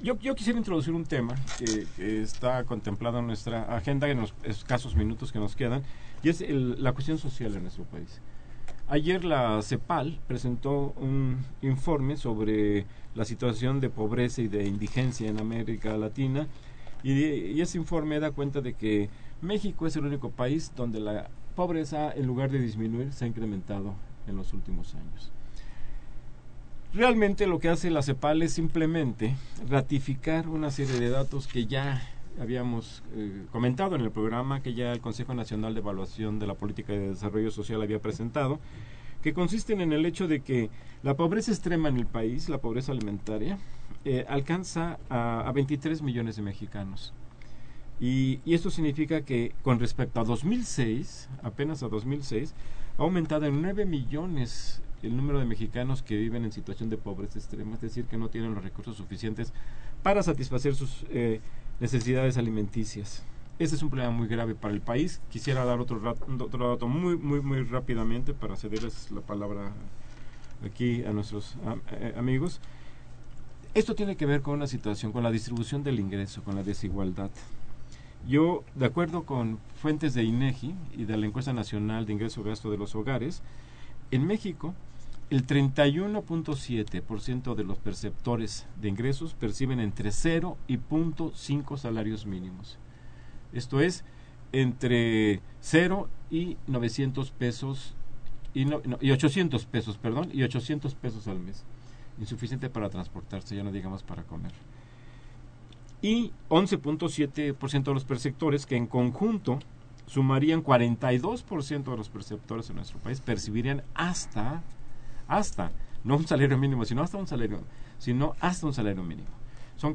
yo, yo quisiera introducir un tema que, está contemplado en nuestra agenda en los escasos minutos que nos quedan, y es el- la cuestión social en nuestro país. Ayer la CEPAL presentó un informe sobre la situación de pobreza y de indigencia en América Latina, y ese informe da cuenta de que México es el único país donde la pobreza, en lugar de disminuir, se ha incrementado en los últimos años. Realmente lo que hace la CEPAL es simplemente ratificar una serie de datos que ya habíamos eh, comentado en el programa, que ya el Consejo Nacional de Evaluación de la Política de Desarrollo Social había presentado, que consisten en el hecho de que la pobreza extrema en el país, la pobreza alimentaria, eh, alcanza a, a 23 millones de mexicanos. Y, y esto significa que con respecto a 2006, apenas a 2006, ha aumentado en 9 millones el número de mexicanos que viven en situación de pobreza extrema, es decir, que no tienen los recursos suficientes para satisfacer sus eh, necesidades alimenticias. Ese es un problema muy grave para el país. Quisiera dar otro, rat- otro dato muy, muy, muy rápidamente para cederles la palabra aquí a nuestros am- eh, amigos. Esto tiene que ver con una situación, con la distribución del ingreso, con la desigualdad. Yo, de acuerdo con fuentes de INEGI y de la encuesta nacional de ingreso-gasto de los hogares, en México el 31.7% de los perceptores de ingresos perciben entre 0 y 0.5 salarios mínimos. Esto es entre 0 y 900 pesos y, no- no, y 800 pesos, perdón, y 800 pesos al mes. Insuficiente para transportarse, ya no digamos para comer. Y 11.7% de los perceptores que en conjunto sumarían 42% de los perceptores en nuestro país percibirían hasta hasta no un salario mínimo, sino hasta un salario, sino hasta un salario mínimo. Son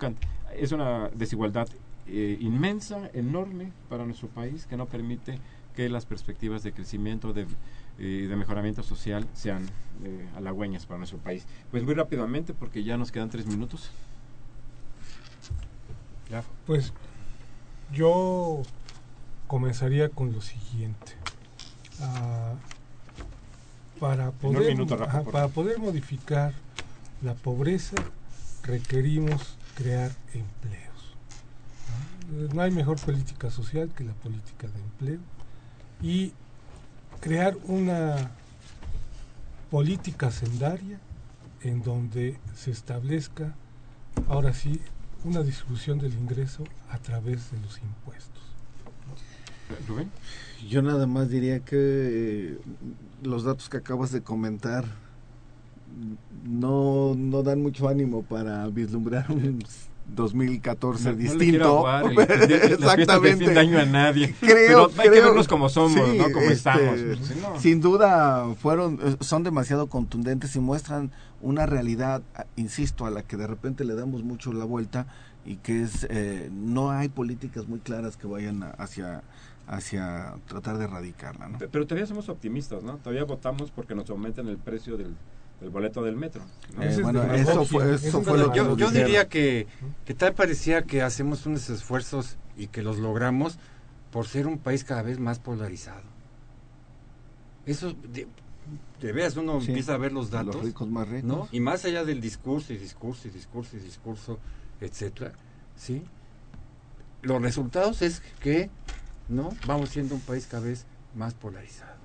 es una desigualdad eh, inmensa, enorme para nuestro país que no permite que las perspectivas de crecimiento, de, eh, de mejoramiento social sean eh, halagüeñas para nuestro país. Pues muy rápidamente, porque ya nos quedan tres minutos. Pues yo comenzaría con lo siguiente. Ah, para, poder, minuto, ajá, para poder modificar la pobreza requerimos crear empleos. ¿no? Eh, No hay mejor política social que la política de empleo y crear una política sendaria en donde se establezca ahora sí una distribución del ingreso a través de los impuestos. Rubén. Yo nada más diría que eh, los datos que acabas de comentar no, no dan mucho ánimo para vislumbrar un 2014 No- no le distinto. el- de fin de año a nadie. Creo, Pero hay que creo- verlos como somos, sí, ¿no? Como este, estamos. Si no- Sin duda fueron, eh, son demasiado contundentes y muestran una realidad, insisto, a la que de repente le damos mucho la vuelta y que es eh, no hay políticas muy claras que vayan a- hacia hacia tratar de erradicarla, ¿no? Pe- Pero todavía somos optimistas, ¿no? Todavía votamos porque nos aumenten el precio del, del boleto del metro. ¿no? Eh, es bueno, eso fue, eso es fue lo que Yo, yo diría que, que tal parecía que hacemos unos esfuerzos y que los logramos por ser un país cada vez más polarizado. Eso, de, de veras, uno Sí, empieza a ver los datos, los ricos más ricos. ¿no? Y más allá del discurso y discurso y discurso y discurso, etcétera, ¿sí? Los resultados es que, ¿no? Vamos siendo un país cada vez más polarizado,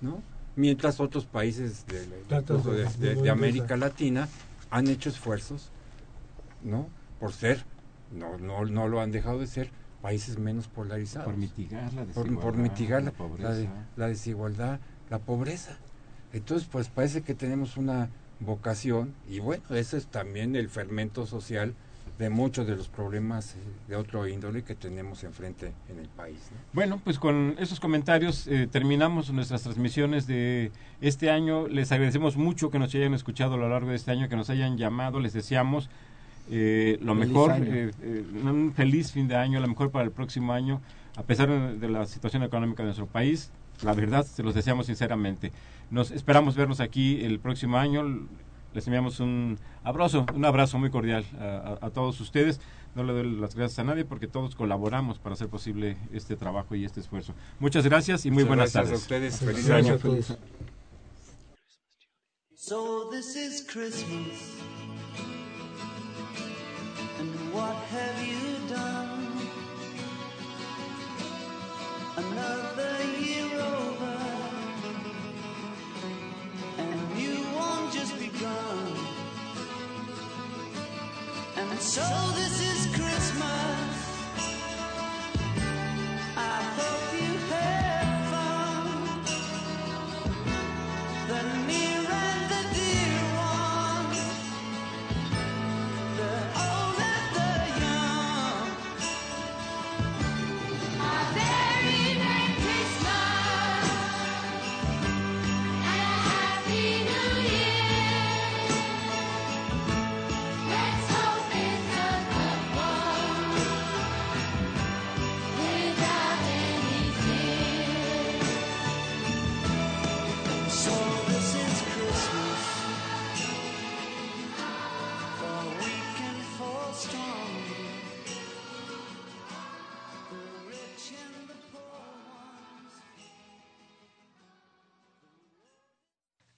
¿no? Mientras otros países de, de- América Latina han hecho esfuerzos, ¿no? Por ser, no, no, no lo han dejado de ser, países menos polarizados Por mitigar la desigualdad. por mitigar la, la pobreza. la de- la desigualdad, la pobreza. Entonces, pues parece que tenemos una vocación y bueno, ese es también el fermento social de muchos de los problemas eh, de otro índole que tenemos enfrente en el país. ¿no? Bueno, pues con esos comentarios eh, terminamos nuestras transmisiones de este año. Les agradecemos mucho que nos hayan escuchado a lo largo de este año, que nos hayan llamado. Les deseamos eh, lo Feliz mejor, eh, eh, un feliz fin de año, lo mejor para el próximo año, a pesar de, de la situación económica de nuestro país. La verdad, se los deseamos sinceramente. Nos esperamos vernos aquí el próximo año. Les enviamos un abrazo, un abrazo muy cordial a, a- a todos ustedes. No le doy las gracias a nadie porque todos colaboramos para hacer posible este trabajo y este esfuerzo. Muchas gracias y muy Muchas buenas gracias tardes. a ustedes. Feliz año. a todos. So this is Christmas. And what have you done? Another And so this is Christmas.